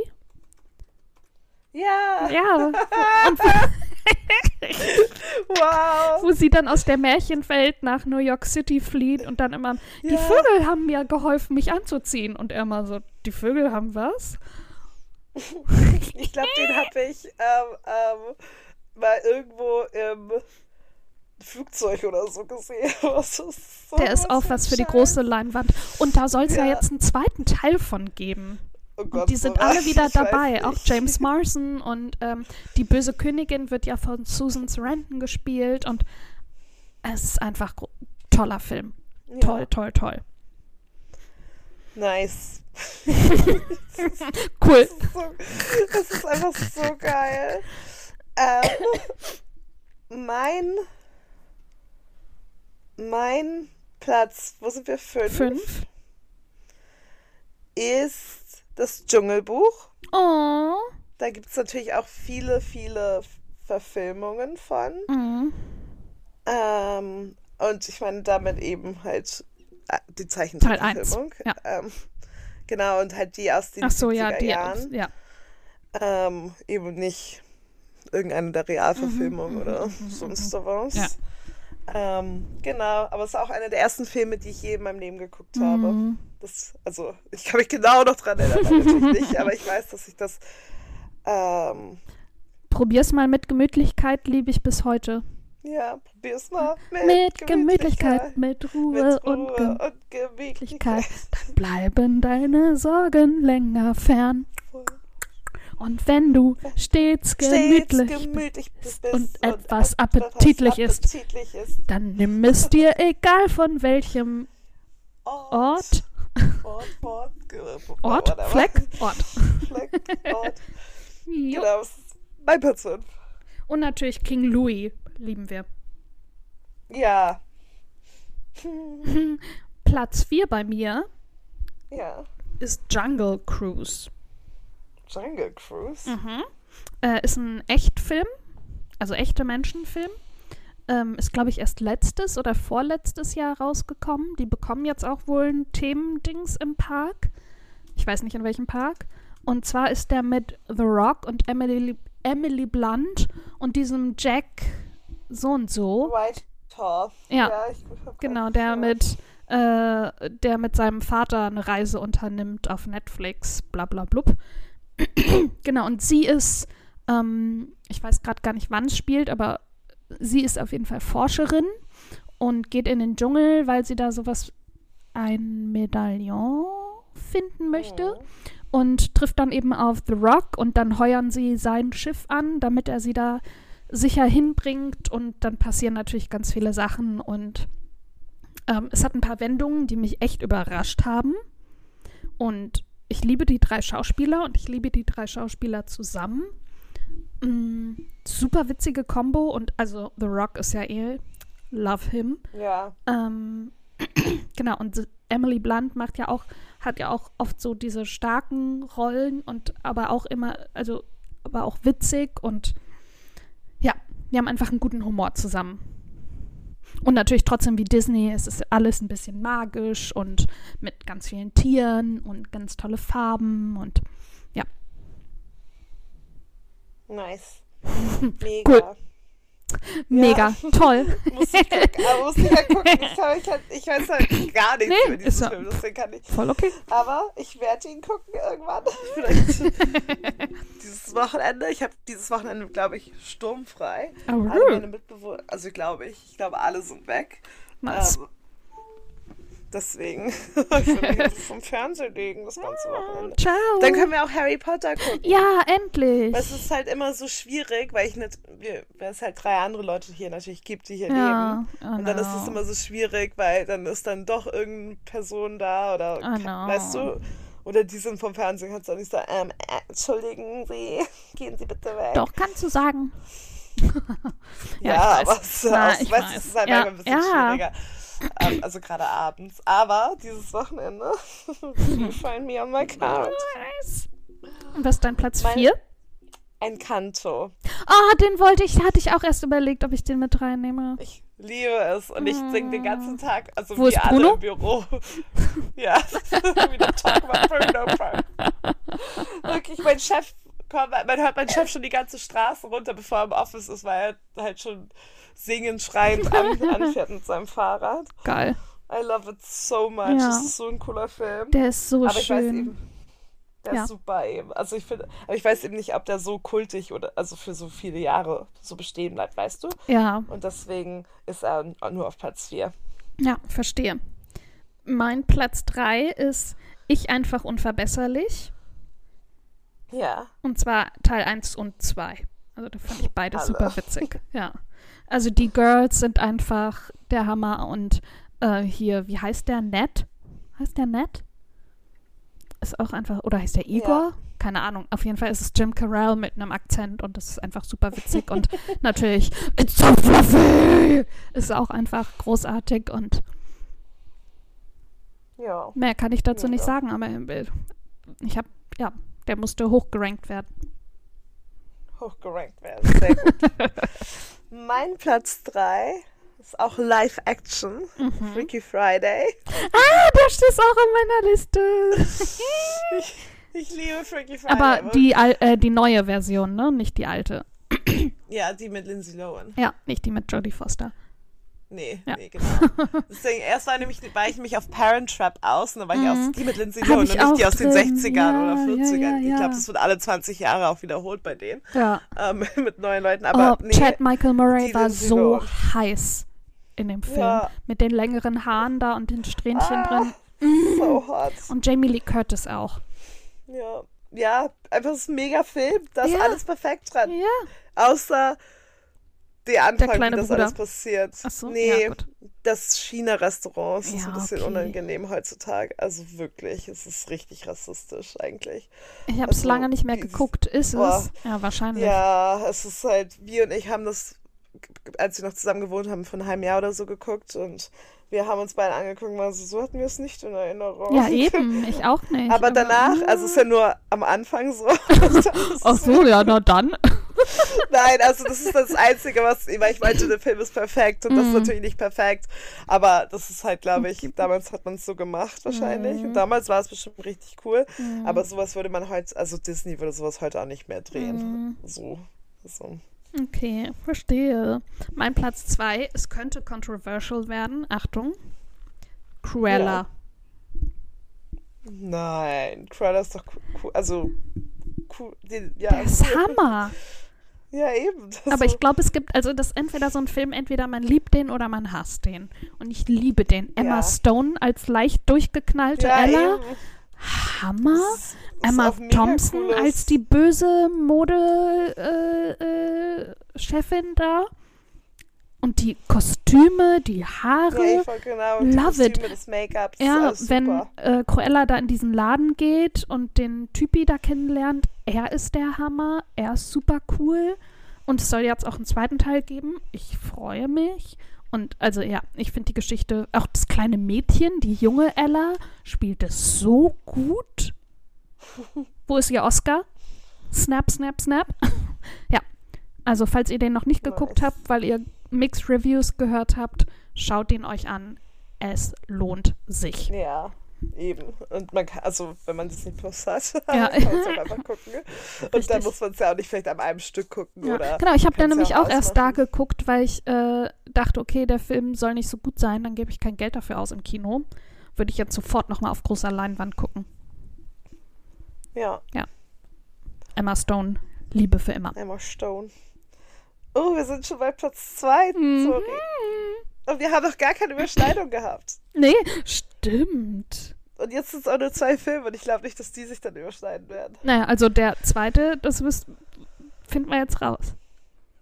Ja. Ja. [laughs] Und Wow. wo sie dann aus der Märchenwelt nach New York City flieht und dann immer, die Ja. Vögel haben mir geholfen, mich anzuziehen. Und er immer so, die Vögel haben was? [laughs] Ich glaube, den habe ich ähm, ähm, mal irgendwo im Flugzeug oder so gesehen. [laughs] Das ist so Der ist auch was für die große Leinwand. Und da soll es ja. Ja. jetzt einen zweiten Teil von geben. Oh Und Gott, die sind so alle [laughs] wieder dabei. Auch. James Marsden und ähm, die böse Königin wird ja von Susan Sarandon gespielt. Und es ist einfach toller Film. Ja. Toll, toll, toll. Nice. [laughs] Cool. So, das ist einfach so geil. Ähm, mein, mein Platz, wo sind wir? Fünf. Fünf. Ist das Dschungelbuch. Oh. Da gibt es natürlich auch viele, viele Verfilmungen von. Mhm. Ähm, und ich meine damit eben halt äh, die Zeichentrickverfilmung. ja. Ähm, genau, und halt die aus den Ach so, 70er ja, die. Jahren. Ja. Ähm, eben nicht irgendeine der Realverfilmungen Mhm, oder mhm, mhm, sonst was. Ja. Ähm, genau, aber es ist auch einer der ersten Filme, die ich je in meinem Leben geguckt habe. Mhm. Das, also, ich kann mich genau noch dran erinnern, natürlich [laughs] nicht, aber ich weiß, dass ich das ähm, Probier's mal mit Gemütlichkeit, liebe ich bis heute. ja, probier's mal mit, Mit Gemütlichkeit, mit mit Ruhe, Ruhe und und, Gemütlichkeit. Gemütlichkeit. Dann bleiben deine Sorgen länger fern. Und wenn du stets gemütlich, Stets gemütlich bist und etwas et- appetitlich ist. appetitlich ist. dann nimm es dir egal von welchem Ort, Ort, Ort, Ort, [laughs] whatever. Fleck, Ort. Fleck, Ort. [laughs] Genau, mein Platz 5. Und natürlich King Louis lieben wir. Ja, [laughs] Platz 4 bei mir ja. ist Jungle Cruise. Jungle Cruise. Mhm. Äh, ist ein Echtfilm, also echter Menschenfilm. Ähm, ist, glaube ich, erst letztes oder vorletztes Jahr rausgekommen. Die bekommen jetzt auch wohl ein Themendings im Park. Ich weiß nicht in welchem Park. Und zwar ist der mit The Rock und Emily, Emily Blunt und diesem Jack so und so. White Tall. Ja, ich hab Genau, der mit, äh, der mit seinem Vater eine Reise unternimmt auf Netflix, bla bla blub. Genau, und sie ist, ähm, ich weiß gerade gar nicht, wann es spielt, aber sie ist auf jeden Fall Forscherin und geht in den Dschungel, weil sie da sowas, ein Medaillon finden möchte Mhm. und trifft dann eben auf The Rock und dann heuern sie sein Schiff an, damit er sie da sicher hinbringt und dann passieren natürlich ganz viele Sachen und ähm, es hat ein paar Wendungen, die mich echt überrascht haben und ich liebe die drei Schauspieler und ich liebe die drei Schauspieler zusammen. Mm, super witzige Combo und also The Rock ist ja eh love him. Ja, Ähm, [clears throat] genau, und Emily Blunt macht ja auch, hat ja auch oft so diese starken Rollen und aber auch immer, also aber auch witzig und ja, wir haben einfach einen guten Humor zusammen. Und natürlich trotzdem wie Disney, es ist alles ein bisschen magisch und mit ganz vielen Tieren und ganz tolle Farben und nice. [laughs] Mega. Cool. Mega toll. [laughs] Muss ich aber muss ich halt gucken. Ich, halt, ich weiß halt [laughs] gar nichts Nee, über diesen ja- Film, deswegen kann ich. Voll okay. Aber ich werde ihn gucken irgendwann. [laughs] Vielleicht dieses Wochenende. Ich habe dieses Wochenende, glaube ich, sturmfrei. Oh, Alle meine Mitbewohner, also glaube ich, ich glaube, alle sind weg. Nice. Ähm, deswegen, [laughs] ich will [laughs] vom Fernseher legen das ganze Wochenende. Ciao. Dann können wir auch Harry Potter gucken. ja, endlich. Aber Es ist halt immer so schwierig, weil ich nicht, weil es halt drei andere Leute hier natürlich gibt, die hier ja, leben. I Und dann ist es immer so schwierig, weil dann ist dann doch irgendeine Person da oder, know. weißt du, oder die sind vom Fernsehen, kannst du auch nicht sagen, ähm, äh, entschuldigen Sie, [laughs] gehen Sie bitte weg. Doch, kannst du sagen. Ja, Ja, aber es, Na, ich weiß. es ist halt Ja, ein bisschen ja. schwieriger. Also gerade abends. Aber dieses Wochenende, find me on my couch. Nice. Und was ist dein Platz Mein- 4? Ein Kanto. Ah, den wollte ich, hatte ich auch erst überlegt, ob ich den mit reinnehme. Ich liebe es und ich singe den ganzen Tag, also Wo wie ist alle Bruno? im Büro. [laughs] ja, [laughs] wieder talk about Bruno. Bruno. [laughs] Wirklich, mein Chef, kommt, man hört meinen Chef schon die ganze Straße runter, bevor er im Office ist, weil er halt schon singend, schreiend an, anfährt mit seinem Fahrrad. Geil. I love it so much. Ja. Das ist so ein cooler Film. Der ist so aber ich weiß schön. eben, der Ja. ist super eben. Also ich finde, aber ich weiß eben nicht, ob der so kultig oder also für so viele Jahre so bestehen bleibt, weißt du? Ja, Und deswegen ist er nur auf Platz 4. ja, verstehe. Mein Platz 3 ist Ich einfach unverbesserlich. Ja. Und zwar Teil 1 und 2. Also da fand ich beides Alle. super witzig. [laughs] Ja. Also die Girls sind einfach der Hammer und äh, hier, wie heißt der? Ned? Heißt der Ned? Ist auch einfach, oder heißt der Igor? Keine Ahnung. Auf jeden Fall ist es Jim Carell mit einem Akzent und das ist einfach super witzig und [laughs] natürlich It's so fluffy! Ist auch einfach großartig und Ja. mehr kann ich dazu nicht Ja. sagen, aber äh, ich habe, ja, der musste hochgerankt werden. Hochgerankt werden. Sehr gut. [laughs] mein Platz 3 ist auch Live-Action. Mhm. Freaky Friday. Ah, der steht auch auf meiner Liste. Ich, ich liebe Freaky Friday. Aber die, äh, die neue Version, ne? Nicht die alte. Ja, die mit Lindsay Lohan. Ja, nicht die mit Jodie Foster. Nee, Ja. nee, genau. [laughs] Deswegen, erst war, nämlich, war ich nämlich auf Parent Trap aus und dann war ich Mhm. aus, die mit Lindsay Lohan ich und nicht die aus den drin. 60ern Ja, oder 40ern. ja, Ich glaube, das wird alle 20 Jahre auch wiederholt bei denen. Ja. Ähm, [laughs] mit neuen Leuten. Aber oh, nee, Chad Michael Murray war Lindsay so Lohan. heiß in dem Film. Mit den längeren Haaren da und den Strähnchen Ah. drin. so hot. Und Jamie Lee Curtis auch. Ja, ja, einfach so ein mega Film. Da ist alles perfekt dran. Ja. Außer der Anfang, kleine wie das Bruder. alles passiert. Ach so, nee, ja, gut. das China-Restaurant ist Ja, ein bisschen okay. unangenehm heutzutage. Also wirklich, es ist richtig rassistisch eigentlich. Ich habe es Also, lange nicht mehr geguckt. Ist Boah. es? Ja, wahrscheinlich. Ja, es ist halt, wir und ich haben das, als wir noch zusammen gewohnt haben, vor einem halben Jahr oder so geguckt und wir haben uns beide angeguckt und waren so, so hatten wir es nicht in Erinnerung. Ja, eben. Ich auch nicht. Aber danach, also es ist ja nur am Anfang so. [laughs] Ach so, ja, na dann. [laughs] [laughs] Nein, also das ist das Einzige, was, ich meinte, der Film ist perfekt und das ist Mhm. natürlich nicht perfekt, aber das ist halt, glaube ich, damals hat man es so gemacht wahrscheinlich Mhm. und damals war es bestimmt richtig cool, aber sowas würde man heute, also Disney würde sowas heute auch nicht mehr drehen, Mhm. so, so. Okay, verstehe. Mein Platz zwei, es könnte controversial werden. Achtung. Cruella. Ja. Nein, Cruella ist doch cool, also cool, die, ja, Der ist cool. Hammer. Ja eben. Aber ich glaube, es gibt, also das ist entweder so ein Film, entweder man liebt den oder man hasst den. Und ich liebe den. Emma Ja. Stone als leicht durchgeknallte ja, Ella. eben. Hammer. Das Emma Thompson cooles- als die böse Mode-Chefin äh, Chefin da. Und die Kostüme, die Haare. Ja, genau, die Love it. Kostüme, das Make-up, das ist Ja, wenn äh, Cruella da in diesen Laden geht und den Typi da kennenlernt, er ist der Hammer, er ist super cool und es soll jetzt auch einen zweiten Teil geben. Ich freue mich. Und also ja, ich finde die Geschichte, auch das kleine Mädchen, die junge Ella, spielt es so gut. [laughs] Wo ist ihr Oscar? Snap, snap, snap. [laughs] ja, also falls ihr den noch nicht geguckt Nice. habt, weil ihr Mixed Reviews gehört habt, schaut ihn euch an. Es lohnt sich. Ja, eben. Und man kann, also wenn man das nicht Plus hat, [laughs] Ja. kann man es auch einfach gucken. Und Richtig. dann muss man es ja auch nicht vielleicht an einem Stück gucken, Ja, oder? genau, ich habe da kann's ja nämlich auch auch erst da geguckt, weil ich äh, dachte, okay, der Film soll nicht so gut sein, dann gebe ich kein Geld dafür aus im Kino. Würde ich jetzt sofort nochmal auf großer Leinwand gucken. Ja, Emma Stone, Liebe für immer. Emma Stone. Oh, wir sind schon bei Platz zwei. Mhm. Sorry. Und wir haben noch gar keine Überschneidung gehabt. Nee, stimmt. Und jetzt sind es auch nur zwei Filme und ich glaube nicht, dass die sich dann überschneiden werden. Naja, also der zweite, das wisst, finden wir jetzt raus.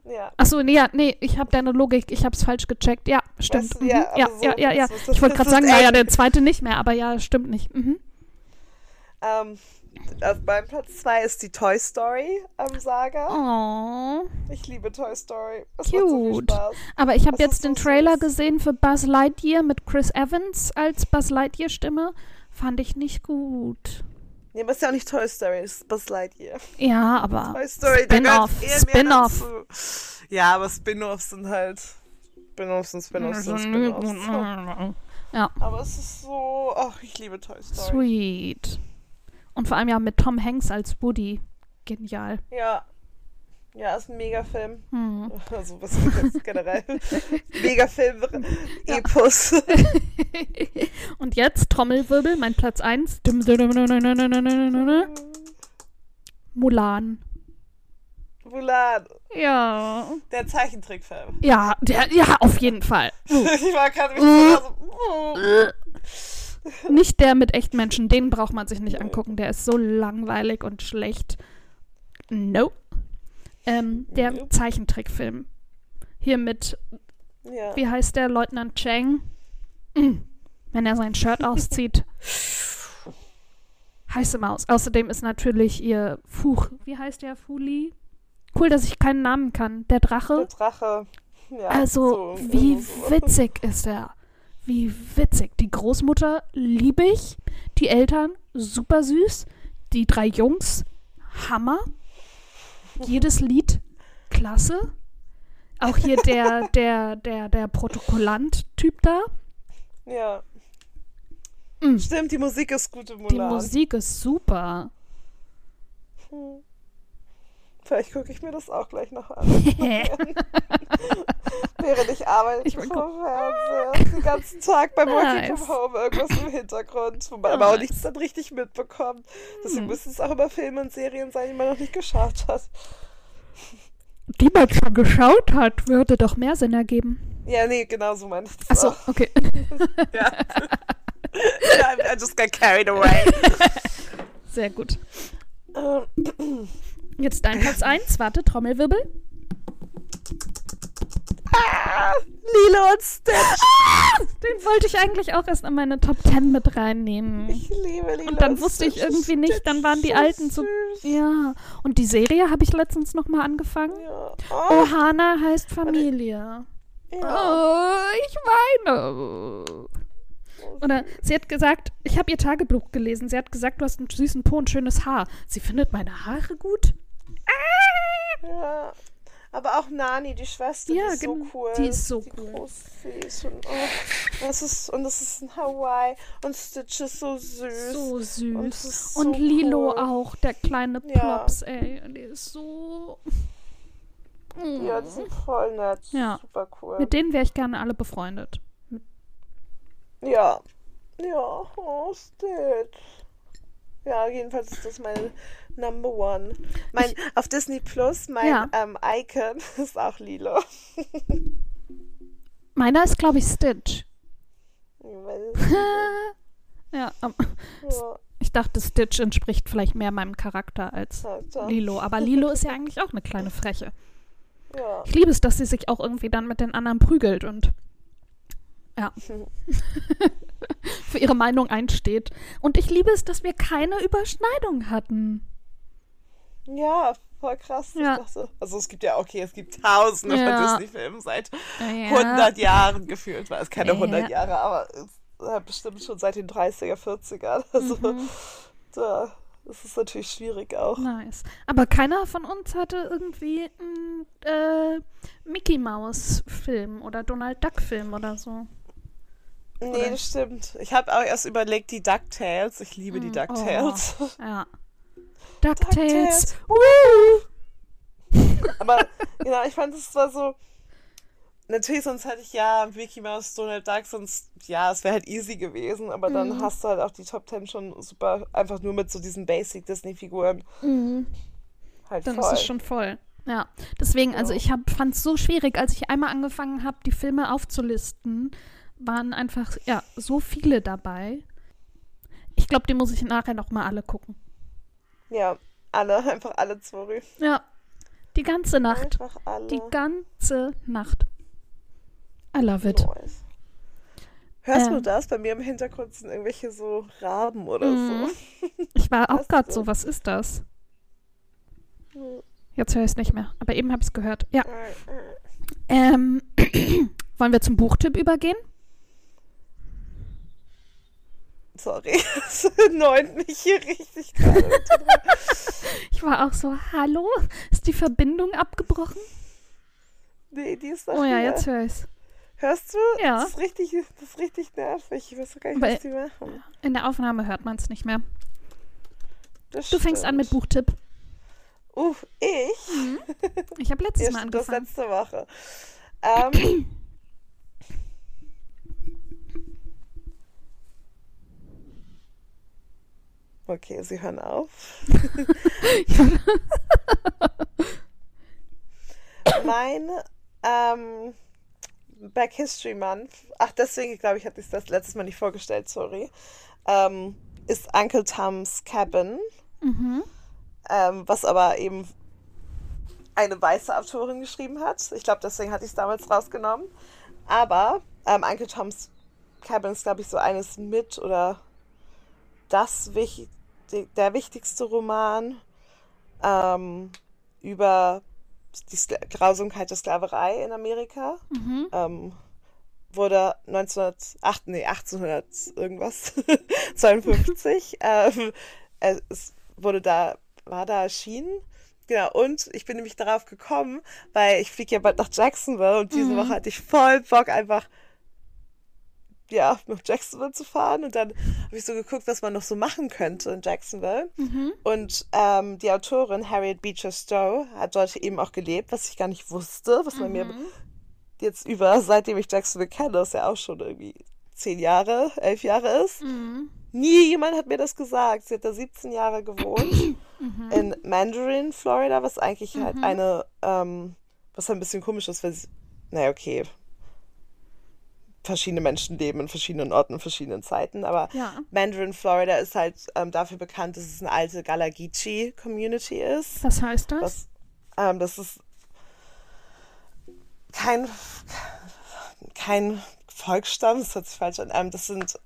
Ja. Achso, nee, nee, ich habe deine Logik, ich habe es falsch gecheckt. Ja, stimmt. Weißt du, mhm. ja, ja, so, ja, ja, ja. Ich wollte [laughs] gerade sagen, naja, der zweite nicht mehr, aber ja, stimmt nicht. Mhm. Ähm, auf meinem Platz zwei ist die Toy Story am Saga. Oh. Ich liebe Toy Story. Es so Cute. Spaß. Aber ich habe jetzt ist den so Trailer süß. gesehen für Buzz Lightyear mit Chris Evans als Buzz Lightyear Stimme. Fand ich nicht gut. Nee, aber ist ja auch nicht Toy Story, es ist Buzz Lightyear. Ja, aber Toy Story, Spin-off, Spin-off. Ja, aber Spin-offs sind halt Spin-offs sind Spin-offs sind Spin-offs. Ja, Aber es ist so, ach, ich liebe Toy Story. sweet. Und vor allem ja mit Tom Hanks als Woody. Genial. Ja. Ja, ist ein Megafilm. Hm. [laughs] Also was ist generell? [laughs] Megafilm, Epos. [laughs] Und jetzt Trommelwirbel, mein Platz 1. Mulan. Mulan, Ja. der Zeichentrickfilm. Ja, der, ja, auf jeden Fall. ich war gerade mich so, oh. Nicht der mit echten Menschen, den braucht man sich nicht angucken. Der ist so langweilig und schlecht. No. Ähm, der Nope. Zeichentrickfilm. Hier mit, Ja. wie heißt der, Leutnant Chang? [clears throat] Wenn er sein Shirt auszieht. [laughs] Heiße Maus. Außerdem ist natürlich ihr Fuch. Wie heißt der? Fuli? Cool, dass ich keinen Namen kann. Der Drache. Der Drache. Ja, Also, so, wie so. witzig ist er? Wie witzig. Die Großmutter liebe ich. Die Eltern super süß. Die drei Jungs Hammer. Jedes Lied klasse. Auch hier der, [laughs] der, der, der Protokollant-Typ da. Ja. Mm. Stimmt, die Musik ist gut im Die Mulan. Musik ist super. Hm. Vielleicht gucke ich mir das auch gleich noch an. [laughs] [laughs] Während ich arbeite Ich will vor Fernseher. Den ganzen Tag beim Working Nice. from Home irgendwas im Hintergrund, wo man aber auch nichts dann richtig mitbekommt. Deswegen Hm. müssen es auch immer Filme und Serien sein, die man noch nicht geschaut hat. Die man schon geschaut hat, würde doch mehr Sinn ergeben. Ja, nee, genau so meine ich das Achso, okay. [laughs] Ja. ja, I just got carried away. Sehr gut. [clears throat] Jetzt dein Platz 1. Warte, Trommelwirbel. ah, Lilo und Stitch. Den wollte ich eigentlich auch erst in meine Top 10 mit reinnehmen. Ich liebe Lilo Und dann wusste ich irgendwie nicht, dann waren die alten so. Ja. Und die Serie habe ich letztens nochmal angefangen. Ja. Ohana heißt Familie. ja. Oh, ich weine. Oder sie hat gesagt, ich habe ihr Tagebuch gelesen. Sie hat gesagt, du hast einen süßen Po und schönes Haar. Sie findet meine Haare gut. Ja. Aber auch Nani, die Schwester, Ja, die ist so cool. Die ist so die cool. Groß, die ist und, oh, das ist, und das ist in Hawaii. Und Stitch ist so süß. So Und, süß. Und so Lilo cool. auch, der kleine Ja. Plops, ey. Die ist so. Ja, die sind voll nett. Ja. Super cool. Mit denen wäre ich gerne alle befreundet. Ja. Ja, oh, Stitch. Ja, jedenfalls ist das meine Number One. Mein, auf Disney Plus, mein Ja. ähm, Icon [laughs] ist auch Lilo. [laughs] Meiner ist, glaube ich, Stitch. [laughs] Ja, ähm, ja, ich dachte, Stitch entspricht vielleicht mehr meinem Charakter als. Lilo. Aber Lilo ist ja eigentlich auch eine kleine Freche. Ja. Ich liebe es, dass sie sich auch irgendwie dann mit den anderen prügelt und ja, für ihre Meinung einsteht. Und ich liebe es, dass wir keine Überschneidung hatten. Ja, voll krass. Ja. dachte, also es gibt ja, okay, es gibt tausende Ja. von Disney-Filmen seit Ja. 100 Jahren gefühlt. War es keine Ja. 100 Jahre, aber es, äh, bestimmt schon seit den 30er, 40ern. Also Mhm. da ist es natürlich schwierig auch. Nice. Aber keiner von uns hatte irgendwie einen äh, Mickey Mouse Film oder Donald Duck Film oder so. Nee, Oder? das stimmt. Ich habe auch erst überlegt, die DuckTales. Ich liebe die Mm, DuckTales. [laughs] Ja. DuckTales. Aber genau, ich fand es zwar so. Natürlich, sonst hätte ich ja Mickey Mouse, Donald Duck, sonst, ja, es wäre halt easy gewesen, aber dann Mhm. hast du halt auch die Top Ten schon super, einfach nur mit so diesen Basic-Disney-Figuren Mhm. halt Dann voll. ist es schon voll. Ja, deswegen, also Ja. ich fand es so schwierig, als ich einmal angefangen habe, die Filme aufzulisten, waren einfach, ja, so viele dabei. Ich glaube, die muss ich nachher noch mal alle gucken. Ja, alle, [laughs] einfach alle zwei. Ja, die ganze Nacht. Einfach alle. Die ganze Nacht. I love it. Nice. Hörst Ähm. du das? Bei mir im Hintergrund sind irgendwelche so Raben oder Mhm. so. [laughs] Ich war auch gerade so, was ist das? Mhm. Jetzt höre ich es nicht mehr, aber eben habe ich es gehört. Ja. Äh, Ähm, [clears throat] wollen wir zum Buchtipp übergehen? Sorry, [laughs] es neunt mich hier richtig gerade. Ich war auch so, hallo? Ist die Verbindung abgebrochen? nee, die ist doch Oh ja, hier. jetzt höre ich's. Hörst du? Ja. Das ist richtig, das ist richtig nervig. Ich weiß gar nicht, Aber- was die machen. In der Aufnahme hört man es nicht mehr. Das Du fängst an mit stimmt. Buchtipp. Uff, ich? Ich habe letztes Mal stimmt, das angefangen. letzte Woche. Ähm, [clears throat] okay, sie hören auf. [laughs] mein ähm, Back History Month, ach deswegen glaube ich, hatte ich das letztes Mal nicht vorgestellt, sorry, ähm, ist Uncle Tom's Cabin, Mhm. ähm, was aber eben eine weiße Autorin geschrieben hat. Ich glaube, deswegen hatte ich es damals rausgenommen. Aber ähm, Uncle Tom's Cabin ist, glaube ich, so eines mit oder das wich der wichtigste Roman ähm, über die Skla Grausamkeit der Sklaverei in Amerika. Mhm. Ähm, wurde 1908, nee, 1800 irgendwas, [laughs] 52, [laughs] ähm, es wurde da, war da erschienen. Genau, und ich bin nämlich darauf gekommen, weil ich fliege ja bald nach Jacksonville und diese Mhm. Woche hatte ich voll Bock, einfach ja, nach Jacksonville zu fahren. Und dann habe ich so geguckt, was man noch so machen könnte in Jacksonville. Mhm. Und ähm, die Autorin Harriet Beecher Stowe hat dort eben auch gelebt, was ich gar nicht wusste, was man mir Mhm. jetzt über, seitdem ich Jacksonville kenne, das ja auch schon irgendwie zehn Jahre, elf Jahre ist. Mhm. Nie jemand hat mir das gesagt. Sie hat da 17 Jahre gewohnt [clears throat] Mhm. in Mandarin, Florida, was eigentlich halt Mhm. eine, ähm, was halt ein bisschen komisch ist, weil sie, naja, okay. Verschiedene Menschen leben in verschiedenen Orten, in verschiedenen Zeiten. Aber Ja. Mandarin, Florida ist halt ähm, dafür bekannt, dass es eine alte Galagichi-Community ist. Was heißt das? Was, ähm, das ist kein, kein Volksstamm, das hört sich falsch an. Ähm, das sind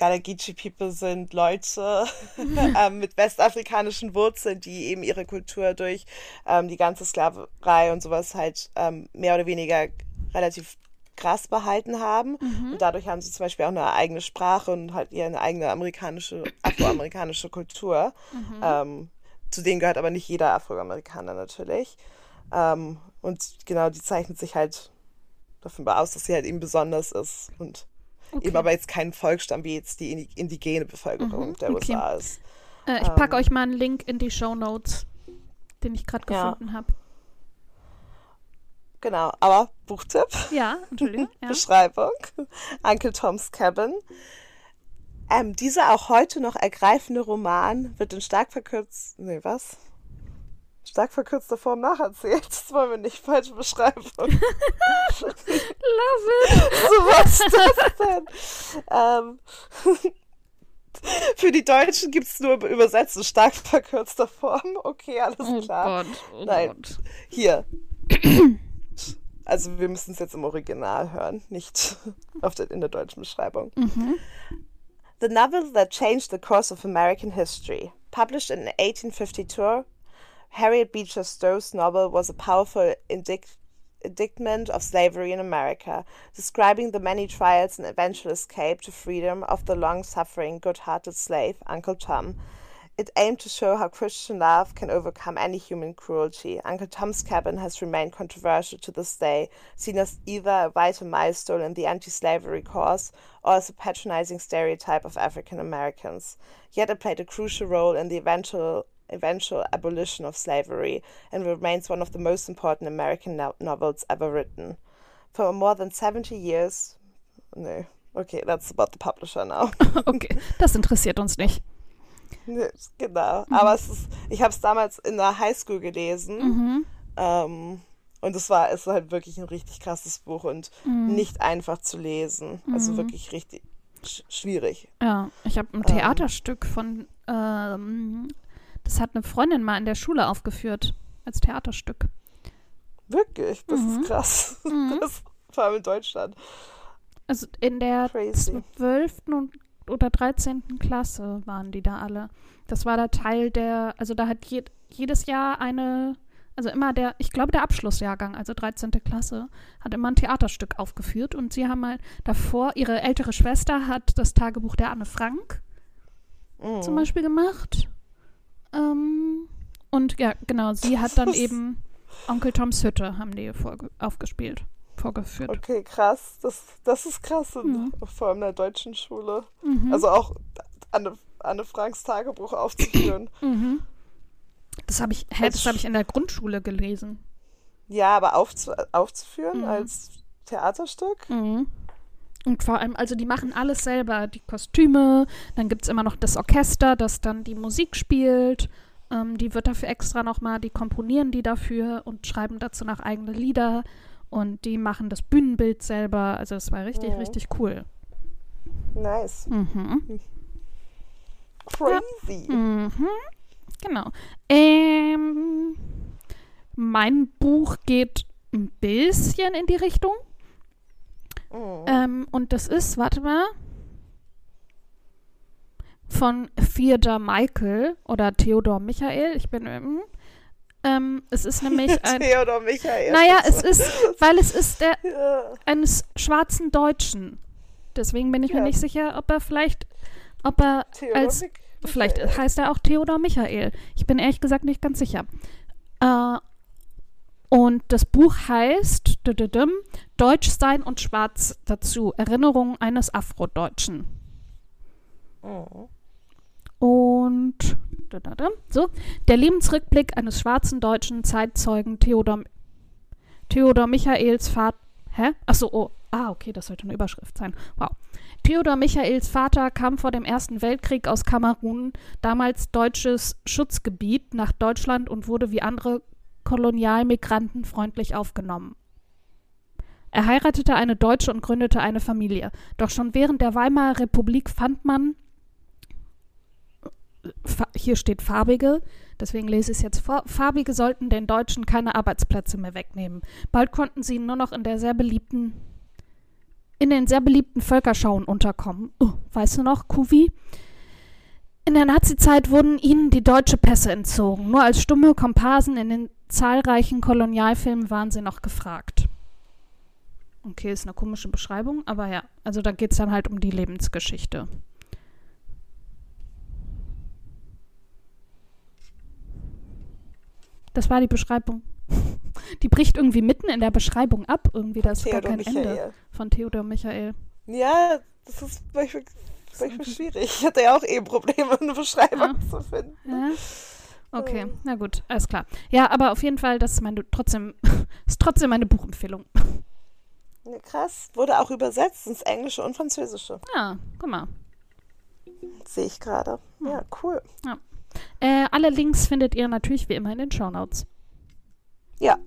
Galagichi People sind Leute [laughs] ähm, mit westafrikanischen Wurzeln, die eben ihre Kultur durch ähm, die ganze Sklaverei und sowas halt ähm, mehr oder weniger relativ krass behalten haben. Und dadurch haben sie zum Beispiel auch eine eigene Sprache und halt eine eigene amerikanische, afroamerikanische Kultur. Ähm, zu denen gehört aber nicht jeder Afroamerikaner natürlich. Ähm, und genau, die zeichnet sich halt davon aus, dass sie halt eben besonders ist und Okay. eben aber jetzt kein Volksstamm wie jetzt die indi- indigene Bevölkerung Mhm, der okay. USA ist. Äh, ich packe Ähm. euch mal einen Link in die Show Notes, den ich gerade Ja. gefunden habe. Genau, aber Buchtipp, Ja, Entschuldigung. [laughs] Ja. Beschreibung, Uncle Tom's Cabin. Ähm, dieser auch heute noch ergreifende Roman wird in stark verkürzt, nee, was? Stark verkürzter Form nacherzählt. Das wollen wir nicht, falsche Beschreibung. [laughs] Love it. so was ist das denn? ähm, [laughs] für die Deutschen gibt es nur übersetzt in stark verkürzter Form. Okay, alles Oh klar. Gott, oh Nein. Gott. Hier. Also wir müssen es jetzt im Original hören, nicht [laughs] auf der, in der deutschen Beschreibung. The novel that changed the course of American history. Published in 1852, Harriet Beecher Stowe's novel was a powerful indict- indictment of slavery in America, describing the many trials and eventual escape to freedom of the long suffering, good hearted slave, Uncle Tom. It aimed to show how Christian love can overcome any human cruelty. Uncle Tom's Cabin has remained controversial to this day, seen as either a vital milestone in the anti slavery cause or as a patronizing stereotype of African Americans. Yet it played a crucial role in the eventual eventual abolition of slavery and remains one of the most important American no- novels ever written. For more than 70 years. No. Okay, that's about the publisher now. [laughs] Okay, das interessiert uns nicht. Genau. Aber es ist, ich habe es damals in der Highschool gelesen. Mhm. Ähm, und es war, es war halt wirklich ein richtig krasses Buch und Mhm. nicht einfach zu lesen. Also wirklich richtig sch schwierig. Ja, ich habe ein Theaterstück von, ähm, das hat eine Freundin mal in der Schule aufgeführt als Theaterstück. Wirklich, das Mhm. ist krass. [laughs] Mhm. Das, vor allem in Deutschland. Also in der Crazy. 12. und- oder 13. Klasse waren die da alle. Das war der Teil der, also da hat je, jedes Jahr eine, also immer der, ich glaube der Abschlussjahrgang, also 13. Klasse, hat immer ein Theaterstück aufgeführt und sie haben mal davor, ihre ältere Schwester hat das Tagebuch der Anne Frank Mhm. zum Beispiel gemacht. Ähm, und ja, genau, sie [laughs] hat dann eben Onkel Toms Hütte, haben die aufgespielt, vorgeführt. Okay, krass. Das, das ist krass. in- Mhm. Vor allem in der deutschen Schule. Mhm. Also auch Anne, Anne Franks Tagebuch aufzuführen. [clears throat] Mhm. Das habe ich, hä, Als das habe ich in der Grundschule gelesen. ja, aber aufzu aufzuführen Mhm. als Theaterstück? Und vor allem, also die machen alles selber, die Kostüme, dann gibt es immer noch das Orchester, das dann die Musik spielt. Ähm, die wird dafür extra nochmal, die komponieren die dafür und schreiben dazu noch eigene Lieder und die machen das Bühnenbild selber. Also es war richtig, Mhm. richtig cool. Nice. Mhm. Crazy. Mhm. Genau. Ähm, mein Buch geht ein bisschen in die Richtung. Mhm. Ähm, und das ist, warte mal, von Theodor Michael oder Theodor Michael. Ich bin. Ähm, ähm, es ist nämlich [laughs] ein. Theodor Michael. naja, es [laughs] ist, weil es ist der Ja. eines schwarzen Deutschen. Deswegen bin ich mir Ja. nicht sicher, ob er vielleicht, ob er Theodor als Mich- Vielleicht Michael. heißt er auch Theodor Michael. Ich bin ehrlich gesagt nicht ganz sicher. Äh, und das Buch heißt Deutsch sein und Schwarz dazu. Erinnerungen eines Afrodeutschen. Mhm. Und so, der Lebensrückblick eines schwarzen deutschen Zeitzeugen Theodor, Theodor Michaels Vater. Hä? Achso, oh. Ah, okay, das sollte eine Überschrift sein. Wow. Theodor Michaels Vater kam vor dem Ersten Weltkrieg aus Kamerun, damals deutsches Schutzgebiet, nach Deutschland und wurde wie andere Kolonialmigranten freundlich aufgenommen. Er heiratete eine Deutsche und gründete eine Familie. Doch schon während der Weimarer Republik fand man, fa- hier steht Farbige, deswegen lese ich es jetzt vor, Farbige sollten den Deutschen keine Arbeitsplätze mehr wegnehmen. Bald konnten sie nur noch in der sehr beliebten, in den sehr beliebten Völkerschauen unterkommen. Oh, weißt du noch, Kuvi? In der Nazizeit wurden ihnen die deutsche Pässe entzogen. Nur als stumme Komparsen in den zahlreichen Kolonialfilmen waren sie noch gefragt. Okay, ist eine komische Beschreibung, aber ja, also da geht es dann halt um die Lebensgeschichte. Das war die Beschreibung. [laughs] Die bricht irgendwie mitten in der Beschreibung ab, irgendwie, da ist gar kein Ende Michael. von Theodor Michael. Ja, das ist manchmal, manchmal schwierig. Ich hatte ja auch eh Probleme, eine Beschreibung Ja. zu finden. Ja? Okay, Ähm. na gut, alles klar. Ja, aber auf jeden Fall, das ist meine trotzdem, [laughs] ist trotzdem meine Buchempfehlung. Ja, [laughs] krass. Wurde auch übersetzt ins Englische und Französische. Ja, guck mal. Sehe ich gerade. Ja, cool. Äh, alle Links findet ihr natürlich wie immer in den Shownotes. Ja.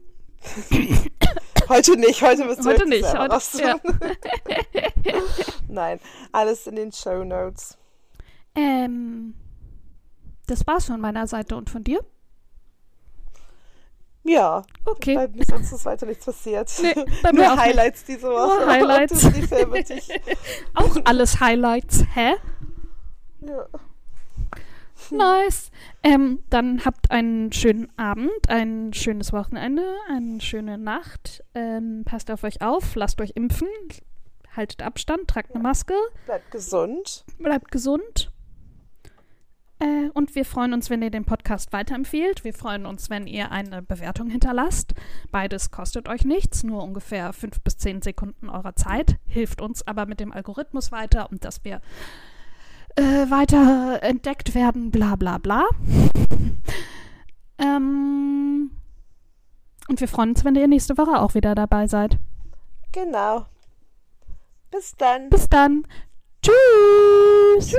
[coughs] heute nicht, heute müssen wir Heute nicht, heute, ja. [laughs] Nein, alles in den Show Notes. Ähm, das war's von meiner Seite und von dir. Ja, Okay. bei mir sonst ist weiter nichts passiert. Nee, bei [laughs] mir Nur auch nicht. Highlights diese Woche. Nur Highlights. [laughs] [laughs] Auch alles Highlights. Hä? ja. Nice. Ähm, dann habt einen schönen Abend, ein schönes Wochenende, eine schöne Nacht. Ähm, passt auf euch auf, lasst euch impfen, haltet Abstand, tragt eine Maske, Bleibt gesund. bleibt gesund. Äh, und wir freuen uns, wenn ihr den Podcast weiterempfehlt. Wir freuen uns, wenn ihr eine Bewertung hinterlasst. Beides kostet euch nichts, nur ungefähr fünf bis zehn Sekunden eurer Zeit. Hilft uns aber mit dem Algorithmus weiter und dass wir äh, weiter entdeckt werden, bla bla bla. [laughs] ähm, und wir freuen uns, wenn ihr nächste Woche auch wieder dabei seid. Genau. Bis dann. Bis dann. Tschüss.